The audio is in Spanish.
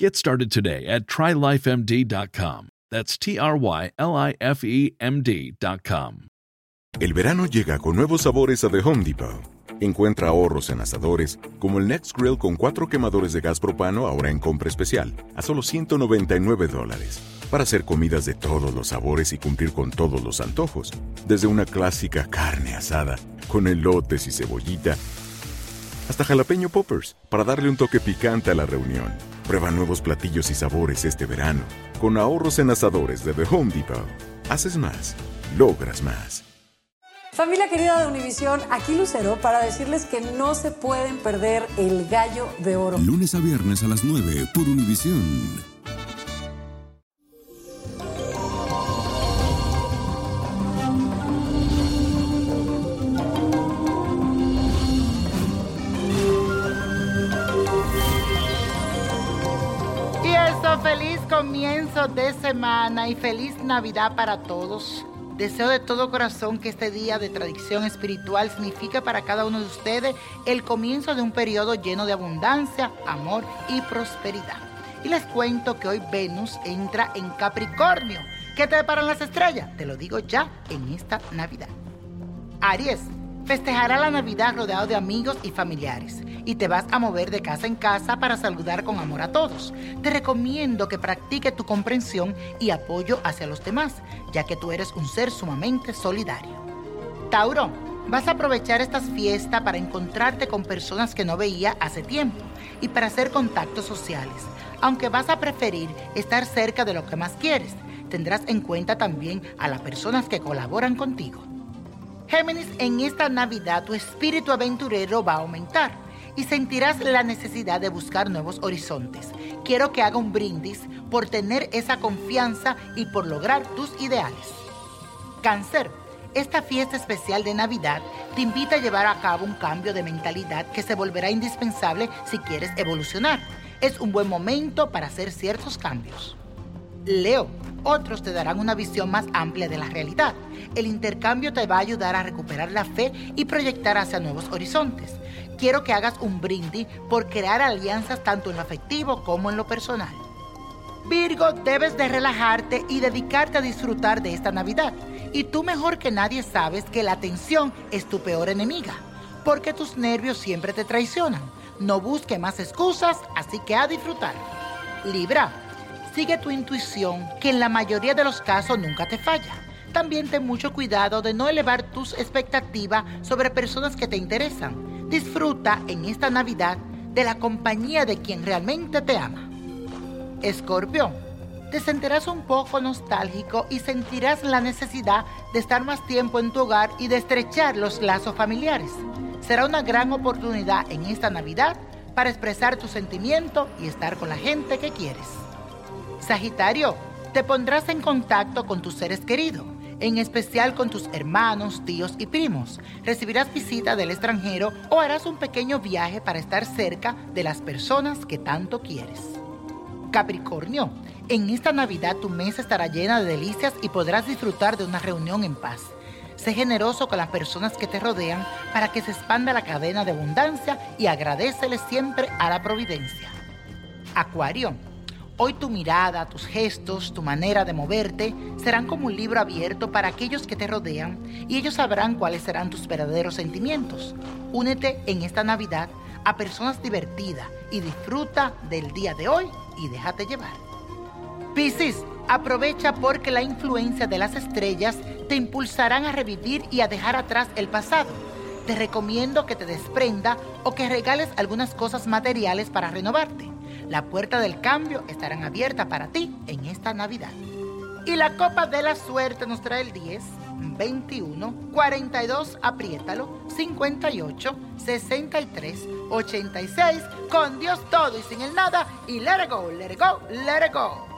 Get started today at trylifemd.com. That's T R Y L I F E M D.com. El verano llega con nuevos sabores a The Home Depot. Encuentra ahorros en asadores, como el Next Grill con cuatro quemadores de gas propano ahora en compra especial, a solo 199 dólares. Para hacer comidas de todos los sabores y cumplir con todos los antojos. Desde una clásica carne asada, con elotes y cebollita, hasta jalapeño poppers, para darle un toque picante a la reunión. Prueba nuevos platillos y sabores este verano, con ahorros en asadores de The Home Depot. Haces más, logras más. Familia querida de Univisión, aquí Lucero para decirles que no se pueden perder el gallo de oro. Lunes a viernes a las 9 por Univisión. Feliz comienzo de semana y feliz Navidad para todos. Deseo de todo corazón que este día de tradición espiritual signifique para cada uno de ustedes el comienzo de un periodo lleno de abundancia, amor y prosperidad. Y les cuento que hoy Venus entra en Capricornio. ¿Qué te deparan las estrellas? Te lo digo ya en esta Navidad. Aries, festejará la Navidad rodeado de amigos y familiares y te vas a mover de casa en casa para saludar con amor a todos. Te recomiendo que practique tu comprensión y apoyo hacia los demás, ya que tú eres un ser sumamente solidario. Tauro, vas a aprovechar estas fiestas para encontrarte con personas que no veía hace tiempo y para hacer contactos sociales, aunque vas a preferir estar cerca de lo que más quieres. Tendrás en cuenta también a las personas que colaboran contigo. Géminis, en esta Navidad tu espíritu aventurero va a aumentar y sentirás la necesidad de buscar nuevos horizontes. Quiero que haga un brindis por tener esa confianza y por lograr tus ideales. Cáncer, esta fiesta especial de Navidad te invita a llevar a cabo un cambio de mentalidad que se volverá indispensable si quieres evolucionar. Es un buen momento para hacer ciertos cambios. Leo, otros te darán una visión más amplia de la realidad. El intercambio te va a ayudar a recuperar la fe y proyectar hacia nuevos horizontes. Quiero que hagas un brindis por crear alianzas tanto en lo afectivo como en lo personal. Virgo, debes de relajarte y dedicarte a disfrutar de esta Navidad. Y tú mejor que nadie sabes que la tensión es tu peor enemiga, porque tus nervios siempre te traicionan. No busque más excusas, así que a disfrutar. Libra, sigue tu intuición, que en la mayoría de los casos nunca te falla. También ten mucho cuidado de no elevar tus expectativas sobre personas que te interesan. Disfruta en esta Navidad de la compañía de quien realmente te ama. Escorpio, te sentirás un poco nostálgico y sentirás la necesidad de estar más tiempo en tu hogar y de estrechar los lazos familiares. Será una gran oportunidad en esta Navidad para expresar tu sentimiento y estar con la gente que quieres. Sagitario, te pondrás en contacto con tus seres queridos, en especial con tus hermanos, tíos y primos. Recibirás visita del extranjero o harás un pequeño viaje para estar cerca de las personas que tanto quieres. Capricornio, en esta Navidad tu mesa estará llena de delicias y podrás disfrutar de una reunión en paz. Sé generoso con las personas que te rodean para que se expanda la cadena de abundancia y agradecele siempre a la providencia. Acuario, hoy tu mirada, tus gestos, tu manera de moverte serán como un libro abierto para aquellos que te rodean y ellos sabrán cuáles serán tus verdaderos sentimientos. Únete en esta Navidad a personas divertidas y disfruta del día de hoy y déjate llevar. Piscis, aprovecha porque la influencia de las estrellas te impulsarán a revivir y a dejar atrás el pasado. Te recomiendo que te desprenda o que regales algunas cosas materiales para renovarte. La puerta del cambio estarán abiertas para ti en esta Navidad. Y la copa de la suerte nos trae el 10, 21, 42, apriétalo, 58, 63, 86, con Dios todo y sin el nada, y let it go, let it go, let it go.